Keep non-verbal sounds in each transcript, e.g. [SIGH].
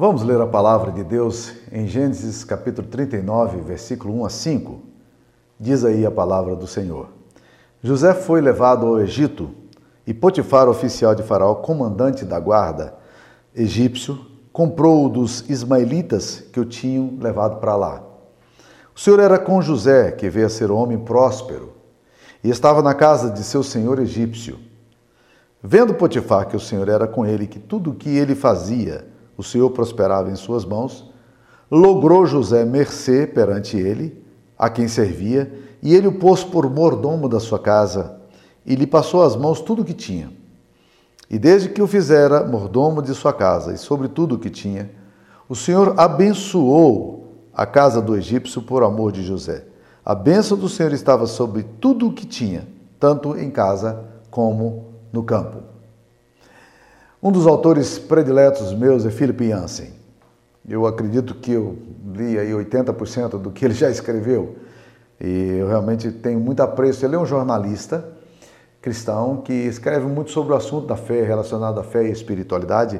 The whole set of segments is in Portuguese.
Vamos ler a palavra de Deus em Gênesis capítulo 39, versículo 1 a 5. Diz aí a palavra do Senhor. José foi levado ao Egito e Potifar, oficial de Faraó, comandante da guarda egípcio, comprou-o dos ismaelitas que o tinham levado para lá. O Senhor era com José, que veio a ser homem próspero, e estava na casa de seu senhor egípcio. Vendo Potifar que o Senhor era com ele, que tudo o que ele fazia, o Senhor prosperava em suas mãos, logrou José mercê perante ele, a quem servia, e ele o pôs por mordomo da sua casa, e lhe passou às mãos tudo o que tinha. E desde que o fizera mordomo de sua casa, e sobre tudo o que tinha, o Senhor abençoou a casa do egípcio por amor de José. A bênção do Senhor estava sobre tudo o que tinha, tanto em casa como no campo. Um dos autores prediletos meus é Philip Yancey. Eu acredito que eu li aí 80% do que ele já escreveu e eu realmente tenho muito apreço. Ele é um jornalista cristão que escreve muito sobre o assunto da fé, relacionado à fé e espiritualidade.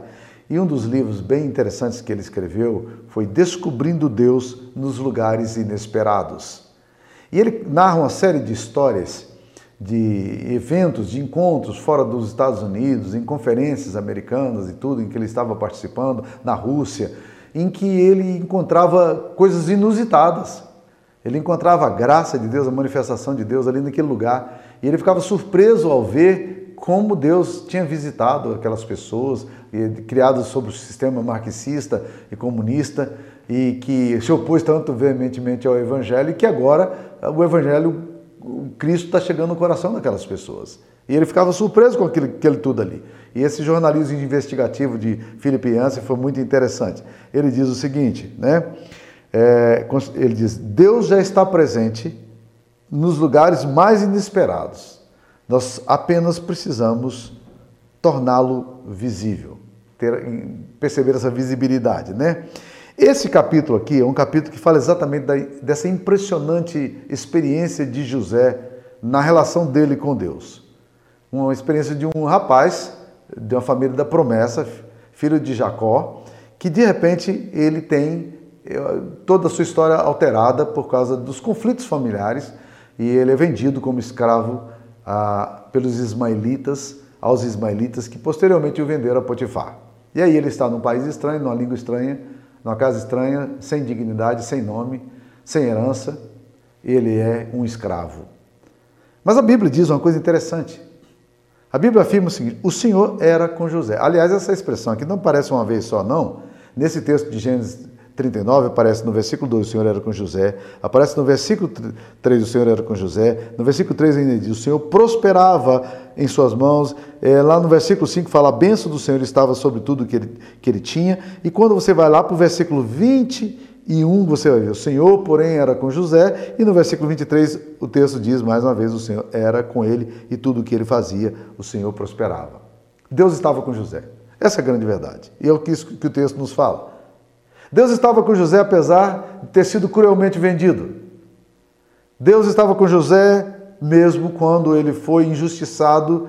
E um dos livros bem interessantes que ele escreveu foi Descobrindo Deus nos Lugares Inesperados. E ele narra uma série de histórias de eventos, de encontros fora dos Estados Unidos, em conferências americanas e tudo, em que ele estava participando, na Rússia, em que ele encontrava coisas inusitadas. Ele encontrava a graça de Deus, a manifestação de Deus ali naquele lugar. E ele ficava surpreso ao ver como Deus tinha visitado aquelas pessoas, criadas sob o sistema marxista e comunista, e que se opôs tanto veementemente ao Evangelho, que agora o Evangelho o Cristo está chegando no coração daquelas pessoas. E ele ficava surpreso com aquele tudo ali. E esse jornalismo investigativo de Philip Yancey foi muito interessante. Ele diz o seguinte, né? É, ele diz: Deus já está presente nos lugares mais inesperados. Nós apenas precisamos torná-lo visível, ter, perceber essa visibilidade, né? Esse capítulo aqui é um capítulo que fala exatamente da, dessa impressionante experiência de José na relação dele com Deus. Uma experiência de um rapaz de uma família da promessa, filho de Jacó, que de repente ele tem eh, toda a sua história alterada por causa dos conflitos familiares e ele é vendido como escravo ah, pelos ismaelitas, aos ismaelitas que posteriormente o venderam a Potifar. E aí ele está num país estranho, numa língua estranha, numa casa estranha, sem dignidade, sem nome, sem herança, ele é um escravo. Mas a Bíblia diz uma coisa interessante. A Bíblia afirma o seguinte: o Senhor era com José. Aliás, essa expressão aqui não parece uma vez só, não. Nesse texto de Gênesis 39 aparece no versículo 2 o Senhor era com José, aparece no versículo 3 o Senhor era com José, no versículo 3 ainda diz o Senhor prosperava em suas mãos, é, lá no versículo 5 fala a bênção do Senhor estava sobre tudo que ele, que ele tinha, e quando você vai lá para o versículo 21 você vai ver o Senhor porém era com José, e no versículo 23 o texto diz mais uma vez o Senhor era com ele e tudo o que ele fazia o Senhor prosperava. Deus estava com José. Essa é a grande verdade. E é o que, que o texto nos fala. Deus estava com José apesar de ter sido cruelmente vendido. Deus estava com José mesmo quando ele foi injustiçado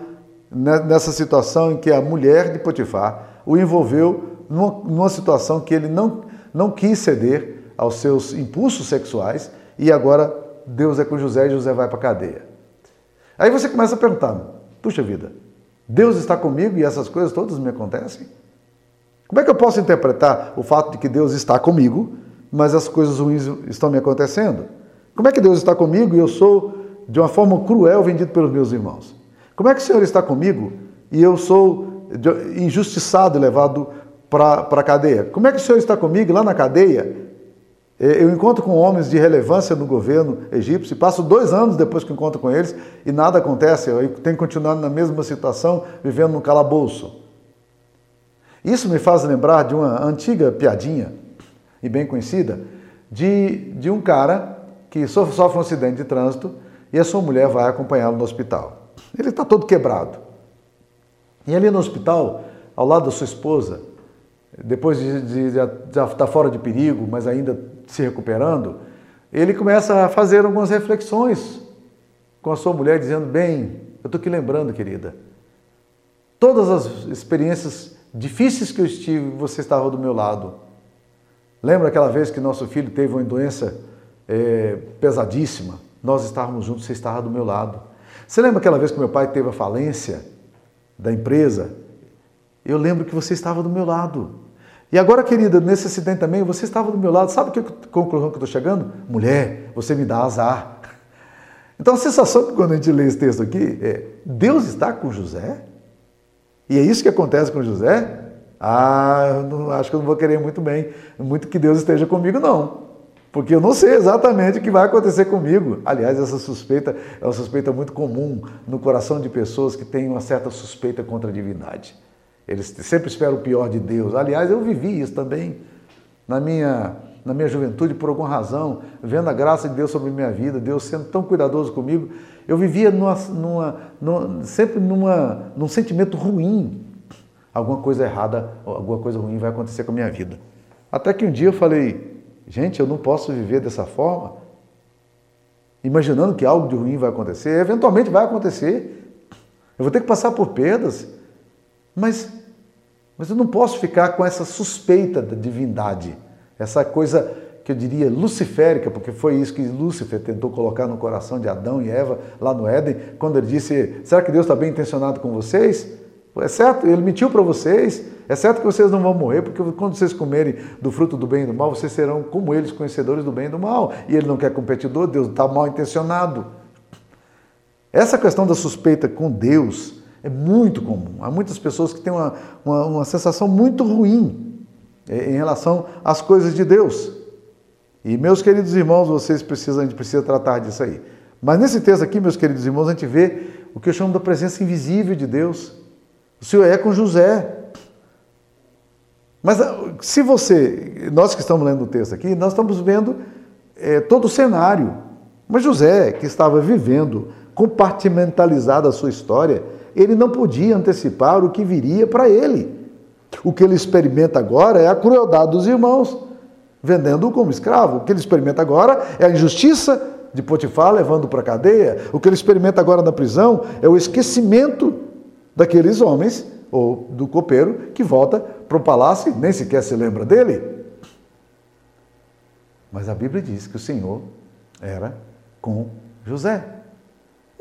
nessa situação em que a mulher de Potifar o envolveu numa, situação que ele não, não quis ceder aos seus impulsos sexuais e agora Deus é com José e José vai para a cadeia. Aí você começa a perguntar: puxa vida, Deus está comigo e essas coisas todas me acontecem? Como é que eu posso interpretar o fato de que Deus está comigo, mas as coisas ruins estão me acontecendo? Como é que Deus está comigo e eu sou, de uma forma cruel, vendido pelos meus irmãos? Como é que o Senhor está comigo e eu sou injustiçado e levado para a cadeia? Como é que o Senhor está comigo lá na cadeia? Eu encontro com homens de relevância no governo egípcio, passo dois anos depois que encontro com eles e nada acontece, eu tenho que continuar na mesma situação, vivendo no calabouço. Isso me faz lembrar de uma antiga piadinha, e bem conhecida, de, de um cara que sofre, um acidente de trânsito e a sua mulher vai acompanhá-lo no hospital. Ele está todo quebrado. E ali no hospital, ao lado da sua esposa, depois de, de, de, estar tá fora de perigo, mas ainda se recuperando, ele começa a fazer algumas reflexões com a sua mulher, dizendo: Bem, eu estou aqui lembrando, querida, todas as experiências difíceis que eu estive, você estava do meu lado. Lembra aquela vez que nosso filho teve uma doença é, pesadíssima? Nós estávamos juntos, você estava do meu lado. Você lembra aquela vez que meu pai teve a falência da empresa? Eu lembro que você estava do meu lado. E agora, querida, nesse acidente também, você estava do meu lado. Sabe que conclusão que eu estou chegando? Mulher, você me dá azar. Então a sensação que quando a gente lê esse texto aqui é: Deus está com José? E é isso que acontece com José? Ah, não, acho que eu não vou querer muito bem, muito que Deus esteja comigo, não. Porque eu não sei exatamente o que vai acontecer comigo. Aliás, essa suspeita é uma suspeita muito comum no coração de pessoas que têm uma certa suspeita contra a divindade. Eles sempre esperam o pior de Deus. Aliás, eu vivi isso também na minha, na minha juventude, por alguma razão, vendo a graça de Deus sobre a minha vida, Deus sendo tão cuidadoso comigo. Eu vivia numa, numa, numa, sempre numa, num sentimento ruim. Alguma coisa errada, alguma coisa ruim vai acontecer com a minha vida. Até que um dia eu falei, gente, eu não posso viver dessa forma, imaginando que algo de ruim vai acontecer. Eventualmente vai acontecer. Eu vou ter que passar por perdas. Mas, mas eu não posso ficar com essa suspeita da divindade, essa coisa que eu diria luciférica, porque foi isso que Lúcifer tentou colocar no coração de Adão e Eva lá no Éden, quando ele disse: Será que Deus está bem intencionado com vocês? É certo, ele mentiu para vocês. É certo que vocês não vão morrer, porque quando vocês comerem do fruto do bem e do mal, vocês serão como eles, conhecedores do bem e do mal. E ele não quer competidor, Deus está mal intencionado. Essa questão da suspeita com Deus é muito comum. Há muitas pessoas que têm uma, uma, uma sensação muito ruim em relação às coisas de Deus. E, meus queridos irmãos, vocês precisam, a gente precisa tratar disso aí. Mas nesse texto aqui, meus queridos irmãos, a gente vê o que eu chamo da presença invisível de Deus. O Senhor é com José. Mas ah, se você, nós que estamos lendo o texto aqui, nós estamos vendo é, todo o cenário. Mas José, que estava vivendo compartimentalizada a sua história, ele não podia antecipar o que viria para ele. O que ele experimenta agora é a crueldade dos irmãos, vendendo-o como escravo. O que ele experimenta agora é a injustiça de Potifar levando para a cadeia. O que ele experimenta agora na prisão é o esquecimento daqueles homens, ou do copeiro, que volta para o palácio e nem sequer se lembra dele. Mas a Bíblia diz que o Senhor era com José.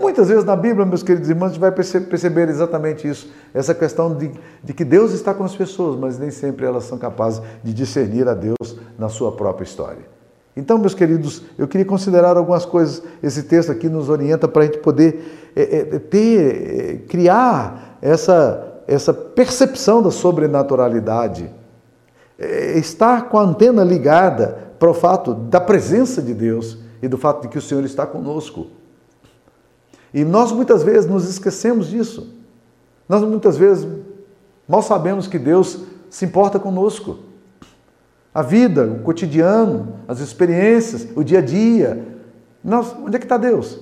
Muitas vezes na Bíblia, meus queridos irmãos, a gente vai perceber exatamente isso, essa questão de, de, que Deus está com as pessoas, mas nem sempre elas são capazes de discernir a Deus na sua própria história. Então, meus queridos, eu queria considerar algumas coisas. Esse texto aqui nos orienta para a gente poder é, é, ter, é, criar essa, essa percepção da sobrenaturalidade, é, estar com a antena ligada para o fato da presença de Deus e do fato de que o Senhor está conosco. E nós muitas vezes nos esquecemos disso. Nós muitas vezes mal sabemos que Deus se importa conosco. A vida, o cotidiano, as experiências, o dia a dia. Nós, onde é que está Deus?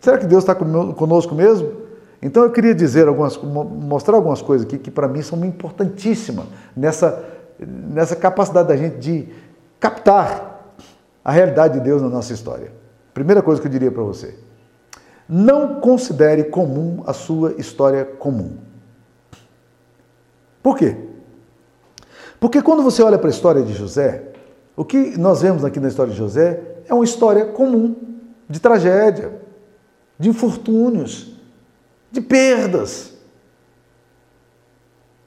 Será que Deus está conosco mesmo? Então eu queria dizer algumas, mostrar algumas coisas aqui que para mim são importantíssimas nessa, nessa capacidade da gente de captar a realidade de Deus na nossa história. Primeira coisa que eu diria para você. Não considere comum a sua história comum. Por quê? Porque quando você olha para a história de José, o que nós vemos aqui na história de José é uma história comum, de tragédia, de infortúnios, de perdas.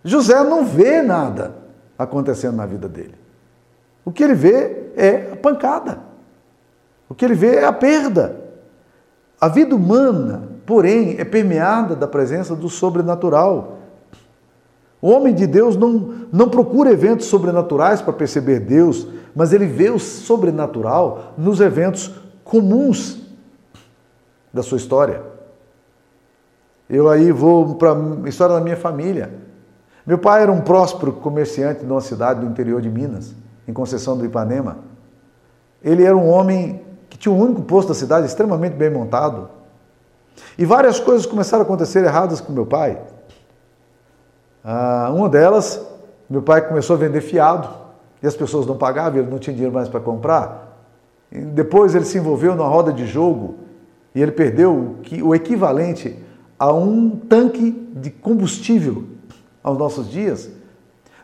José não vê nada acontecendo na vida dele. O que ele vê é a pancada. O que ele vê é a perda. A vida humana, porém, é permeada da presença do sobrenatural. O homem de Deus não, não procura eventos sobrenaturais para perceber Deus, mas ele vê o sobrenatural nos eventos comuns da sua história. Eu aí vou para a história da minha família. Meu pai era um próspero comerciante de uma cidade do interior de Minas, em Conceição do Ipanema. Ele era um homem tinha um único posto da cidade extremamente bem montado. E várias coisas começaram a acontecer erradas com meu pai. Ah, uma delas, meu pai começou a vender fiado e as pessoas não pagavam, ele não tinha dinheiro mais para comprar. E depois ele se envolveu numa roda de jogo e ele perdeu o equivalente a um tanque de combustível aos nossos dias.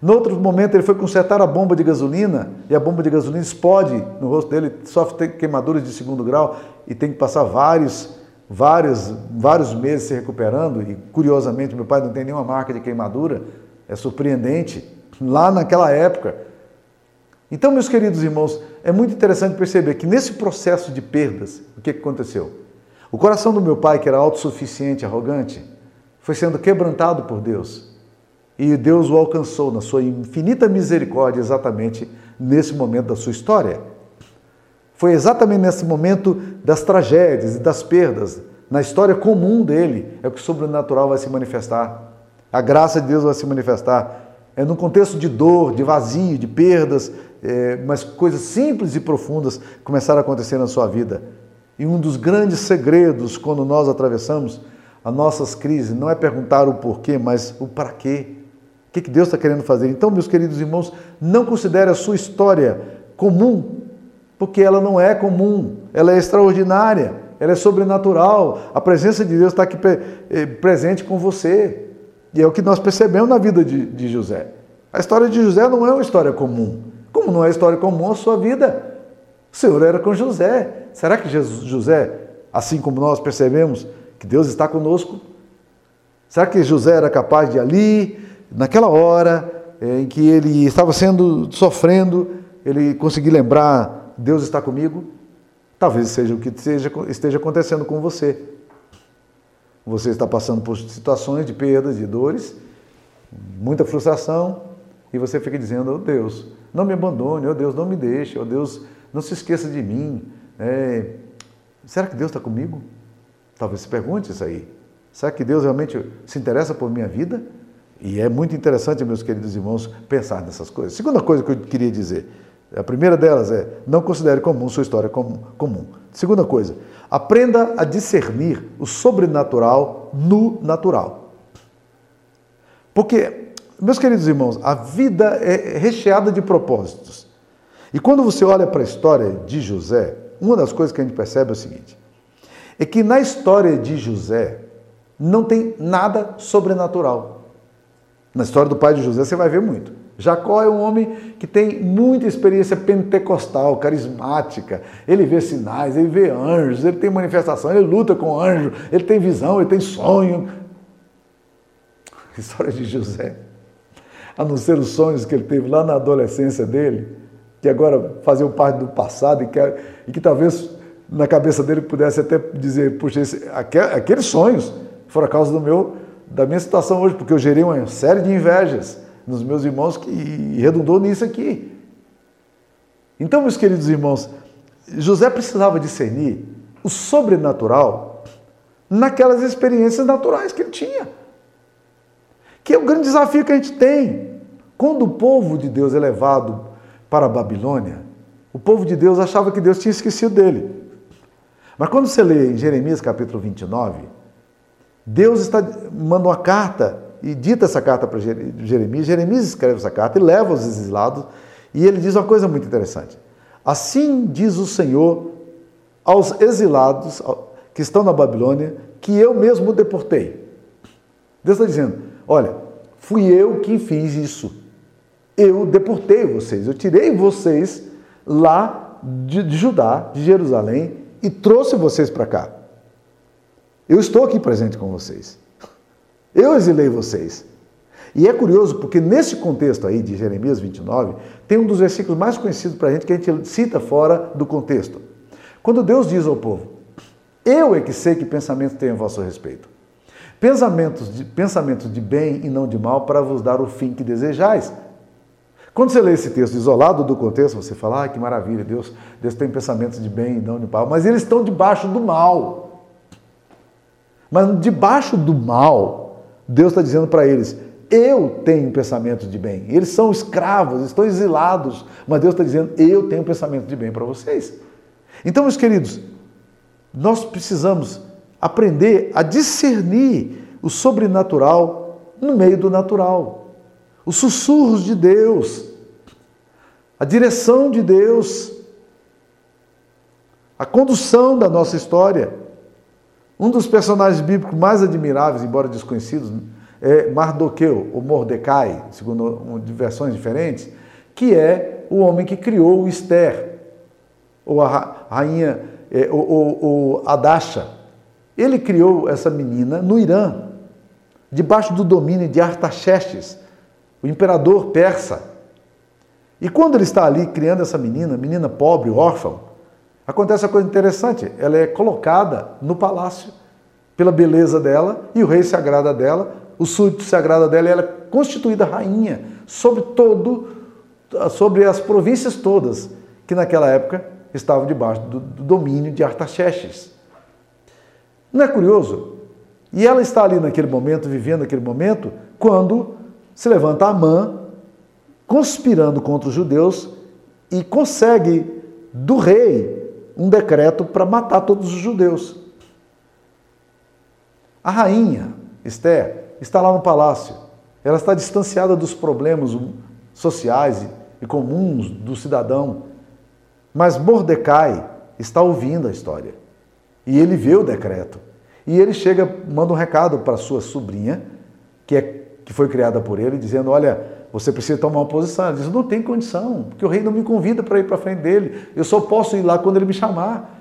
No outro momento, ele foi consertar a bomba de gasolina e a bomba de gasolina explode no rosto dele, sofre queimaduras de segundo grau e tem que passar vários, vários, vários meses se recuperando. E curiosamente, meu pai não tem nenhuma marca de queimadura, é surpreendente. Lá naquela época. Então, meus queridos irmãos, é muito interessante perceber que nesse processo de perdas, o que aconteceu? O coração do meu pai, que era autossuficiente, arrogante, foi sendo quebrantado por Deus. E Deus o alcançou na sua infinita misericórdia exatamente nesse momento da sua história. Foi exatamente nesse momento das tragédias e das perdas, na história comum dele, é que o sobrenatural vai se manifestar. A graça de Deus vai se manifestar. É num contexto de dor, de vazio, de perdas, é, mas coisas simples e profundas começaram a acontecer na sua vida. E um dos grandes segredos quando nós atravessamos as nossas crises não é perguntar o porquê, mas o para quê. O que Deus está querendo fazer? Então, meus queridos irmãos, não considere a sua história comum, porque ela não é comum, ela é extraordinária, ela é sobrenatural. A presença de Deus está aqui eh, presente com você. E é o que nós percebemos na vida de, de José. A história de José não é uma história comum. Como não é história comum a sua vida? O Senhor era com José. Será que José, assim como nós percebemos que Deus está conosco, será que José era capaz de ali, naquela hora eh, em que ele estava sendo sofrendo, ele conseguir lembrar Deus está comigo? Talvez seja o que esteja, esteja acontecendo com você. Você está passando por situações de perdas, de dores, muita frustração, e você fica dizendo: oh Deus, não me abandone, oh Deus, não me deixe, oh Deus, não se esqueça de mim. É, será que Deus está comigo? Talvez se pergunte isso aí. Será que Deus realmente se interessa por minha vida? E é muito interessante, meus queridos irmãos, pensar nessas coisas. Segunda coisa que eu queria dizer, a primeira delas é: não considere comum sua história comum. Segunda coisa, aprenda a discernir o sobrenatural no natural. Porque meus queridos irmãos, a vida é recheada de propósitos. E quando você olha para a história de José, uma das coisas que a gente percebe é o seguinte: é que na história de José não tem nada sobrenatural. Na história do pai de José você vai ver muito. Jacó é um homem que tem muita experiência pentecostal, carismática. Ele vê sinais, ele vê anjos, ele tem manifestação, ele luta com anjos, ele tem visão, ele tem sonho. A história de José a não ser os sonhos que ele teve lá na adolescência dele, que agora faziam parte do passado e que, e que talvez na cabeça dele pudesse até dizer, puxa, esse, aqueles sonhos foram a causa do meu, da minha situação hoje, porque eu gerei uma série de invejas nos meus irmãos que redundou nisso aqui. Então, meus queridos irmãos, José precisava discernir o sobrenatural naquelas experiências naturais que ele tinha. Que é o grande desafio que a gente tem. Quando o povo de Deus é levado para a Babilônia, o povo de Deus achava que Deus tinha esquecido dele. Mas quando você lê em Jeremias capítulo 29, Deus está, manda uma carta e dita essa carta para Jeremias. Jeremias escreve essa carta e leva os exilados. E ele diz uma coisa muito interessante. Assim diz o Senhor aos exilados que estão na Babilônia, que eu mesmo deportei. Deus está dizendo: olha, fui eu que fiz isso eu deportei vocês, eu tirei vocês lá de, de Judá, de Jerusalém, e trouxe vocês para cá. Eu estou aqui presente com vocês. Eu exilei vocês. E é curioso porque nesse contexto aí de Jeremias 29, tem um dos versículos mais conhecidos para a gente que a gente cita fora do contexto. Quando Deus diz ao povo: Eu é que sei que pensamentos tenho a vosso respeito. Pensamentos de, pensamentos de bem e não de mal para vos dar o fim que desejais. Quando você lê esse texto isolado do contexto, você fala, ah, que maravilha, Deus, Deus tem pensamentos de bem e não de mal, mas eles estão debaixo do mal. Mas debaixo do mal, Deus está dizendo para eles, eu tenho pensamentos de bem. Eles são escravos, estão exilados, mas Deus está dizendo, eu tenho pensamento de bem para vocês. Então, meus queridos, nós precisamos aprender a discernir o sobrenatural no meio do natural os sussurros de Deus, a direção de Deus, a condução da nossa história. Um dos personagens bíblicos mais admiráveis, embora desconhecidos, é Mardoqueu, ou Mordecai, segundo versões diferentes, que é o homem que criou Esther, ou a rainha, ou, ou, ou. Ele criou essa menina no Irã, debaixo do domínio de Artaxerxes, o imperador persa. E quando ele está ali criando essa menina, menina pobre, órfã, acontece uma coisa interessante. Ela é colocada no palácio pela beleza dela e o rei se agrada dela, o súdito se agrada dela e ela é constituída rainha sobre todo, sobre as províncias todas que naquela época estavam debaixo do, do domínio de Artaxerxes. Não é curioso? E ela está ali naquele momento, vivendo aquele momento, quando se levanta Amã, conspirando contra os judeus e consegue do rei um decreto para matar todos os judeus. A rainha, Esther, está lá no palácio. Ela está distanciada dos problemas sociais e comuns do cidadão. Mas Mordecai está ouvindo a história. E ele vê o decreto. E ele chega, manda um recado para sua sobrinha, que, é, que foi criada por ele, dizendo: Olha, você precisa tomar uma posição. Ela diz: Não tem condição, porque o rei não me convida para ir para frente dele. Eu só posso ir lá quando ele me chamar.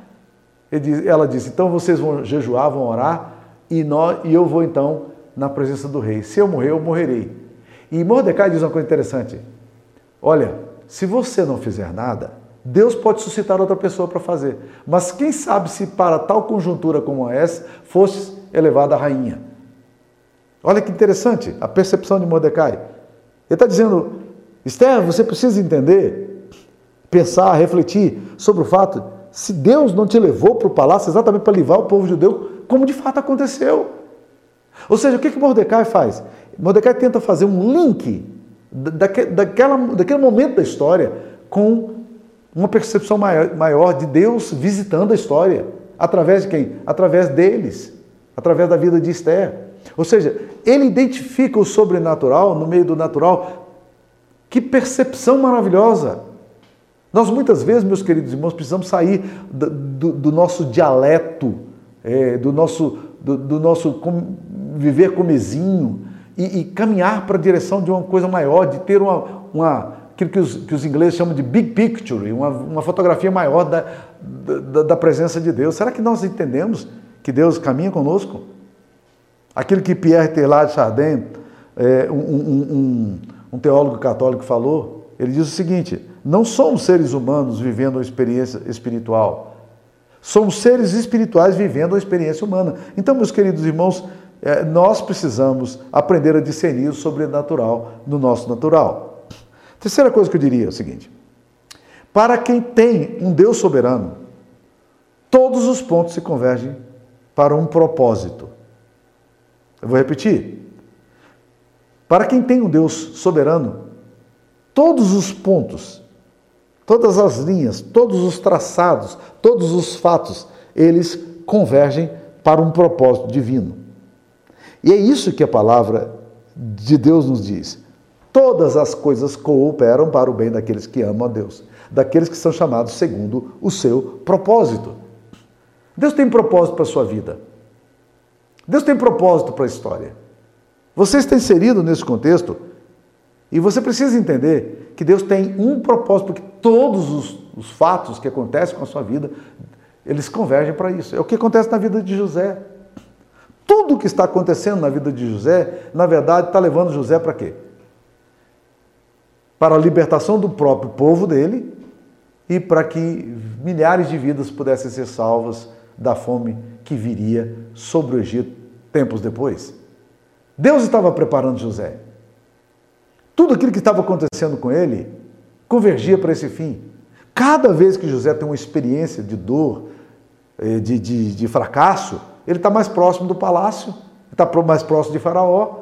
Diz, ela disse: Então vocês vão jejuar, vão orar, e, nós, e eu vou então na presença do rei. Se eu morrer, eu morrerei. E Mordecai diz uma coisa interessante: Olha, se você não fizer nada, Deus pode suscitar outra pessoa para fazer. Mas quem sabe se para tal conjuntura como essa fosse elevada a rainha? Olha que interessante a percepção de Mordecai. Ele está dizendo, Esther, você precisa entender, pensar, refletir sobre o fato, se Deus não te levou para o palácio exatamente para livrar o povo judeu, como de fato aconteceu. Ou seja, o que, que Mordecai faz? Mordecai tenta fazer um link daquela, daquele momento da história com uma percepção maior de Deus visitando a história. Através de quem? Através deles, através da vida de Esther. Ou seja, ele identifica o sobrenatural no meio do natural. Que percepção maravilhosa! Nós muitas vezes, meus queridos irmãos, precisamos sair do, do, do nosso dialeto, é, do nosso, do, do nosso com, viver comezinho e, e caminhar para a direção de uma coisa maior, de ter uma, uma aquilo que os, que os ingleses chamam de big picture, uma, uma fotografia maior da, da, da, presença de Deus. Será que nós entendemos que Deus caminha conosco? Aquilo que Pierre Teilhard de Chardin, é, um, um, um, um teólogo católico, falou, ele diz o seguinte: não somos seres humanos vivendo uma experiência espiritual, somos seres espirituais vivendo uma experiência humana. Então, meus queridos irmãos, é, nós precisamos aprender a discernir o sobrenatural no nosso natural. Terceira coisa que eu diria é o seguinte: para quem tem um Deus soberano, todos os pontos se convergem para um propósito. Eu vou repetir. Para quem tem um Deus soberano, todos os pontos, todas as linhas, todos os traçados, todos os fatos, eles convergem para um propósito divino. E é isso que a palavra de Deus nos diz. Todas as coisas cooperam para o bem daqueles que amam a Deus, daqueles que são chamados segundo o seu propósito. Deus tem propósito para a sua vida. Deus tem propósito para a história. Você está inserido nesse contexto e você precisa entender que Deus tem um propósito, porque todos os, os fatos que acontecem com a sua vida, eles convergem para isso. É o que acontece na vida de José. Tudo o que está acontecendo na vida de José, na verdade, está levando José para quê? para a libertação do próprio povo dele e para que milhares de vidas pudessem ser salvas da fome que viria sobre o Egito tempos depois. Deus estava preparando José. Tudo aquilo que estava acontecendo com ele convergia para esse fim. Cada vez que José tem uma experiência de dor, eh, de, de, de fracasso, ele está mais próximo do palácio, está mais próximo de Faraó.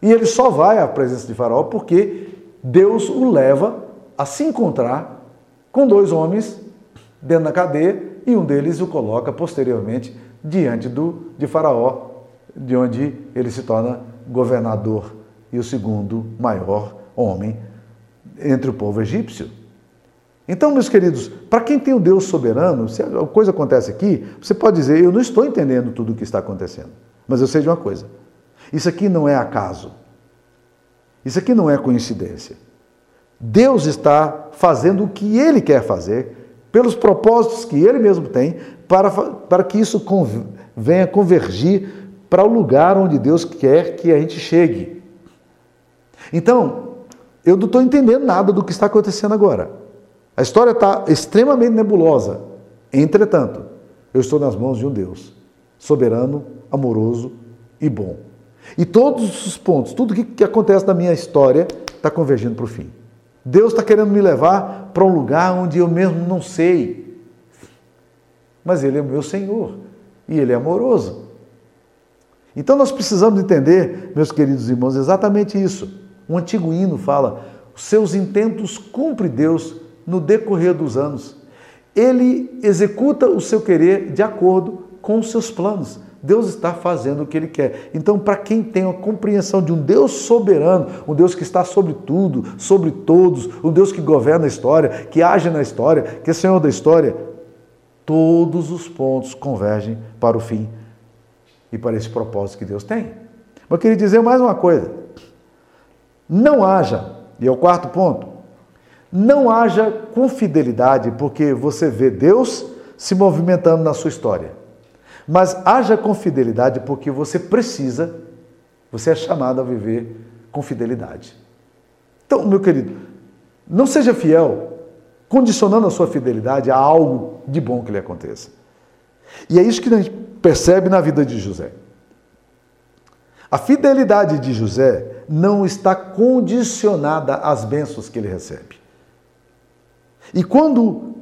E ele só vai à presença de Faraó porque Deus o leva a se encontrar com dois homens dentro da cadeia e um deles o coloca posteriormente diante do, de Faraó, de onde ele se torna governador e o segundo maior homem entre o povo egípcio. Então, meus queridos, para quem tem o Deus soberano, se a coisa acontece aqui, você pode dizer: Eu não estou entendendo tudo o que está acontecendo, mas eu sei de uma coisa. Isso aqui não é acaso. Isso aqui não é coincidência. Deus está fazendo o que Ele quer fazer, pelos propósitos que Ele mesmo tem, para, para que isso venha convergir para o lugar onde Deus quer que a gente chegue. Então, eu não estou entendendo nada do que está acontecendo agora. A história está extremamente nebulosa. Entretanto, eu estou nas mãos de um Deus soberano, amoroso e bom. E todos os pontos, tudo que, que acontece na minha história está convergindo para o fim. Deus está querendo me levar para um lugar onde eu mesmo não sei. Mas Ele é o meu Senhor e Ele é amoroso. Então nós precisamos entender, meus queridos irmãos, exatamente isso. Um antigo hino fala: os seus intentos cumpre Deus no decorrer dos anos. Ele executa o seu querer de acordo com os seus planos. Deus está fazendo o que Ele quer. Então, para quem tem a compreensão de um Deus soberano, um Deus que está sobre tudo, sobre todos, um Deus que governa a história, que age na história, que é Senhor da história, todos os pontos convergem para o fim e para esse propósito que Deus tem. Mas eu queria dizer mais uma coisa. Não haja, e é o quarto ponto, não haja confidelidade porque você vê Deus se movimentando na sua história. Mas haja com fidelidade porque você precisa, você é chamado a viver com fidelidade. Então, meu querido, não seja fiel condicionando a sua fidelidade a algo de bom que lhe aconteça. E é isso que percebe na vida de José. A fidelidade de José não está condicionada às bênçãos que ele recebe. E quando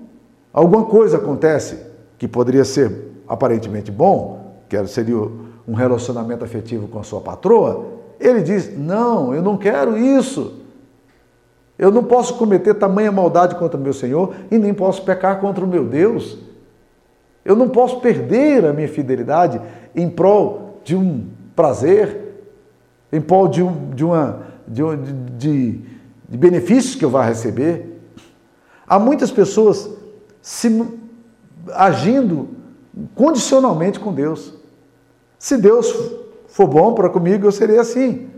alguma coisa acontece, que poderia ser aparentemente bom, que seria um relacionamento afetivo com a sua patroa, ele diz: Não, eu não quero isso. Eu não posso cometer tamanha maldade contra o meu Senhor e nem posso pecar contra o meu Deus. Eu não posso perder a minha fidelidade em prol de um prazer, em prol de, um, de, uma, de, de, de benefícios que eu vá receber. Há muitas pessoas se agindo condicionalmente com Deus. Se Deus for bom para comigo, eu serei assim.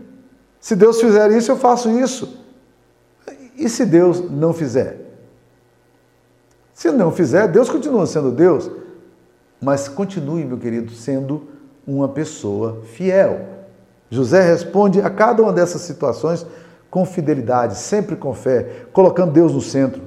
Se Deus fizer isso, eu faço isso. E se Deus não fizer? Se não fizer, Deus continua sendo Deus, mas continue, meu querido, sendo uma pessoa fiel. José responde a cada uma dessas situações com fidelidade, sempre com fé, colocando Deus no centro.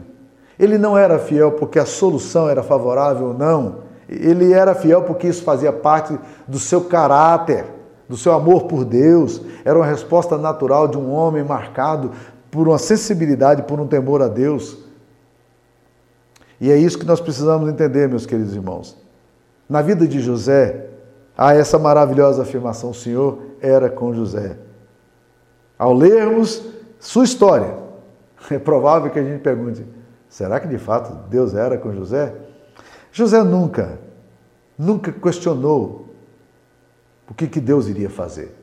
Ele não era fiel porque a solução era favorável ou não. Ele era fiel porque isso fazia parte do seu caráter, do seu amor por Deus. Era uma resposta natural de um homem marcado por uma sensibilidade, por um temor a Deus. E é isso que nós precisamos entender, meus queridos irmãos. Na vida de José, há essa maravilhosa afirmação: o Senhor era com José. Ao lermos sua história, [LAUGHS] é provável que a gente pergunte: será que de fato Deus era com José? José nunca, nunca questionou o que, que Deus iria fazer.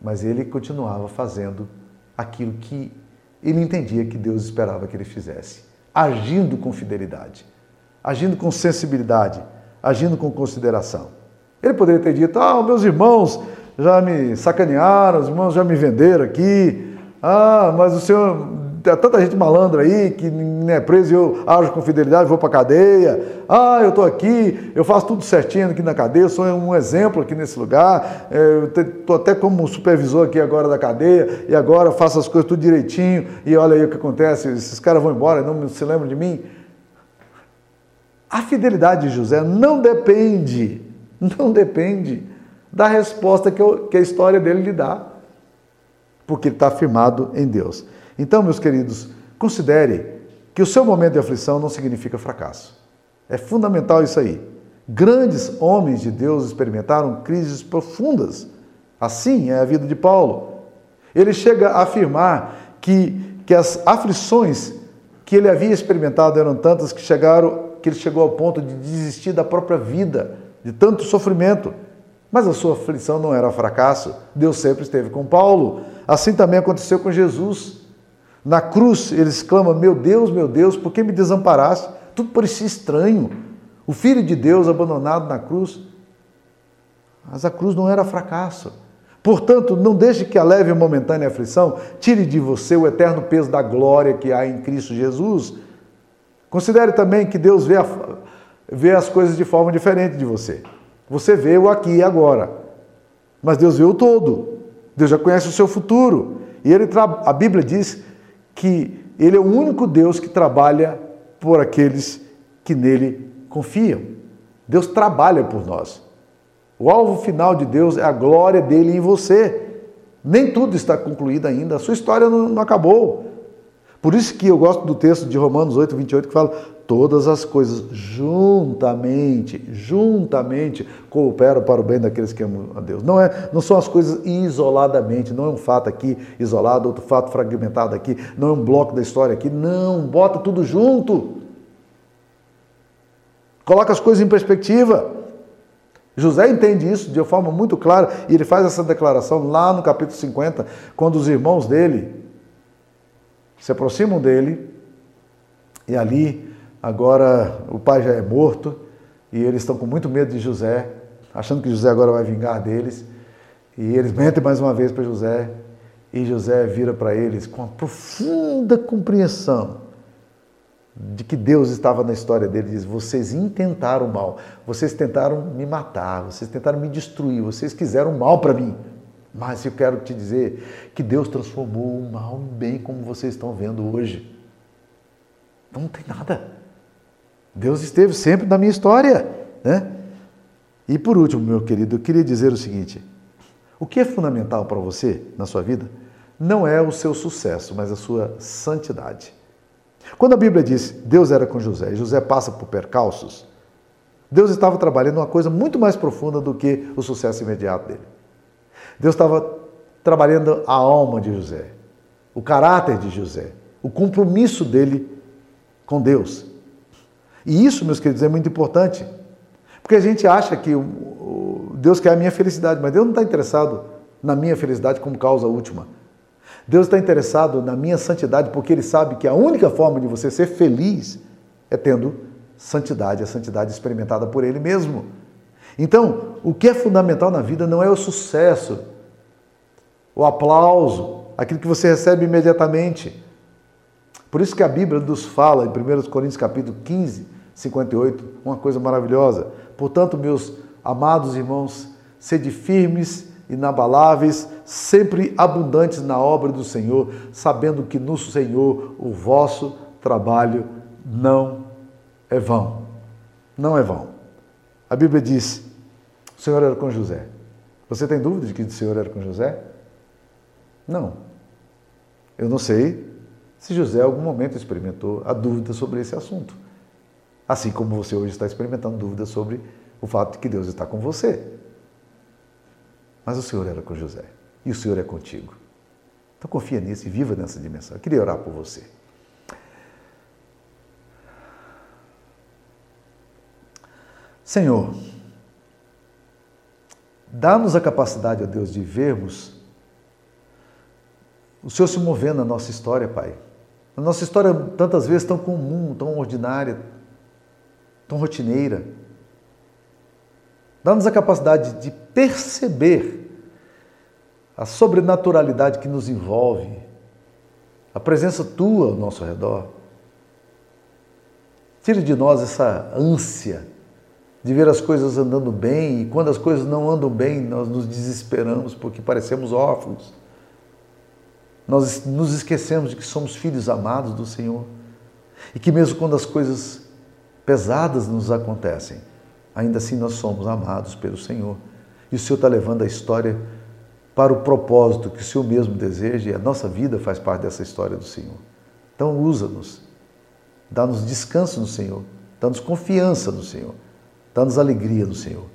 Mas ele continuava fazendo aquilo que ele entendia que Deus esperava que ele fizesse, agindo com fidelidade, agindo com sensibilidade, agindo com consideração. Ele poderia ter dito: Ah, meus irmãos já me sacanearam, os irmãos já me venderam aqui. Ah, mas o Senhor tem tanta gente malandra aí que não é preso e eu ajo com fidelidade, vou para a cadeia. Ah, eu estou aqui, eu faço tudo certinho aqui na cadeia, sou um exemplo aqui nesse lugar. É, eu estou até como supervisor aqui agora da cadeia e agora faço as coisas tudo direitinho. E olha aí o que acontece: esses caras vão embora, não se lembram de mim. A fidelidade de José não depende, não depende da resposta que, eu, que a história dele lhe dá, porque ele está firmado em Deus. Então, meus queridos, considere que o seu momento de aflição não significa fracasso. É fundamental isso aí. Grandes homens de Deus experimentaram crises profundas. Assim é a vida de Paulo. Ele chega a afirmar que, que as aflições que ele havia experimentado eram tantas que chegaram que ele chegou ao ponto de desistir da própria vida, de tanto sofrimento. Mas a sua aflição não era fracasso. Deus sempre esteve com Paulo. Assim também aconteceu com Jesus. Na cruz, ele exclama: Meu Deus, meu Deus, por que me desamparaste? Tudo parecia estranho. O Filho de Deus abandonado na cruz. Mas a cruz não era fracasso. Portanto, não deixe que a leve e momentânea aflição tire de você o eterno peso da glória que há em Cristo Jesus. Considere também que Deus vê, a, vê as coisas de forma diferente de você. Você vê o aqui e agora, mas Deus vê o todo. Deus já conhece o seu futuro. E ele a Bíblia diz que Ele é o único Deus que trabalha por aqueles que nele confiam. Deus trabalha por nós. O alvo final de Deus é a glória dele em você. Nem tudo está concluído ainda, a sua história não, não acabou. Por isso que eu gosto do texto de Romanos 8, 28, que fala: todas as coisas juntamente, juntamente cooperam para o bem daqueles que amam a Deus. Não, é, não são as coisas isoladamente, não é um fato aqui isolado, outro fato fragmentado aqui, não é um bloco da história aqui. Não, bota tudo junto. Coloca as coisas em perspectiva. José entende isso de uma forma muito clara e ele faz essa declaração lá no capítulo 50, quando os irmãos dele se aproximam dele e ali agora o pai já é morto e eles estão com muito medo de José, achando que José agora vai vingar deles. E eles [LAUGHS] mentem mais uma vez para José e José vira para eles com uma profunda compreensão de que Deus estava na história dele, diz: Vocês intentaram mal, vocês tentaram me matar, vocês tentaram me destruir, vocês quiseram mal para mim. Mas eu quero te dizer que Deus transformou o mal em bem, como vocês estão vendo hoje. Não tem nada. Deus esteve sempre na minha história. Né? E por último, meu querido, eu queria dizer o seguinte: o que é fundamental para você na sua vida não é o seu sucesso, mas a sua santidade. Quando a Bíblia diz Deus era com José e José passa por percalços, Deus estava trabalhando uma coisa muito mais profunda do que o sucesso imediato dele. Deus estava trabalhando a alma de José, o caráter de José, o compromisso dele com Deus. E isso, meus queridos, é muito importante. Porque a gente acha que Deus quer a minha felicidade, mas Deus não está interessado na minha felicidade como causa última. Deus está interessado na minha santidade porque Ele sabe que a única forma de você ser feliz é tendo santidade, a santidade experimentada por Ele mesmo. Então, o que é fundamental na vida não é o sucesso, o aplauso, aquilo que você recebe imediatamente. Por isso que a Bíblia nos fala, em 1 Coríntios capítulo 15, 58, uma coisa maravilhosa. Portanto, meus amados irmãos, sede firmes inabaláveis, sempre abundantes na obra do Senhor, sabendo que no Senhor o vosso trabalho não é vão. Não é vão. A Bíblia diz: o Senhor era com José. Você tem dúvida de que o Senhor era com José? Não. Eu não sei se José em algum momento experimentou a dúvida sobre esse assunto. Assim como você hoje está experimentando dúvidas sobre o fato de que Deus está com você. Mas o Senhor era com José e o Senhor é contigo. Então confia nisso e viva nessa dimensão. Eu queria orar por você. Senhor, dá-nos a capacidade, ó Deus, de vermos o Senhor se movendo na nossa história, Pai. A nossa história, tantas vezes, tão comum, tão ordinária, tão rotineira. Dá-nos a capacidade de perceber a sobrenaturalidade que nos envolve, a presença tua ao nosso redor. Tire de nós essa ânsia de ver as coisas andando bem e quando as coisas não andam bem, nós nos desesperamos porque parecemos órfãos. Nós nos esquecemos de que somos filhos amados do Senhor e que mesmo quando as coisas pesadas nos acontecem, ainda assim nós somos amados pelo Senhor. E o Senhor está levando a história para o propósito que o Senhor mesmo deseja e a nossa vida faz parte dessa história do Senhor. Então, usa-nos, dá-nos descanso no Senhor, dá-nos confiança no Senhor, dá-nos alegria no Senhor.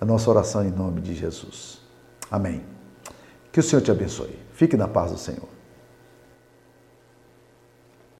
A nossa oração em nome de Jesus. Amém. Que o Senhor te abençoe. Fique na paz do Senhor.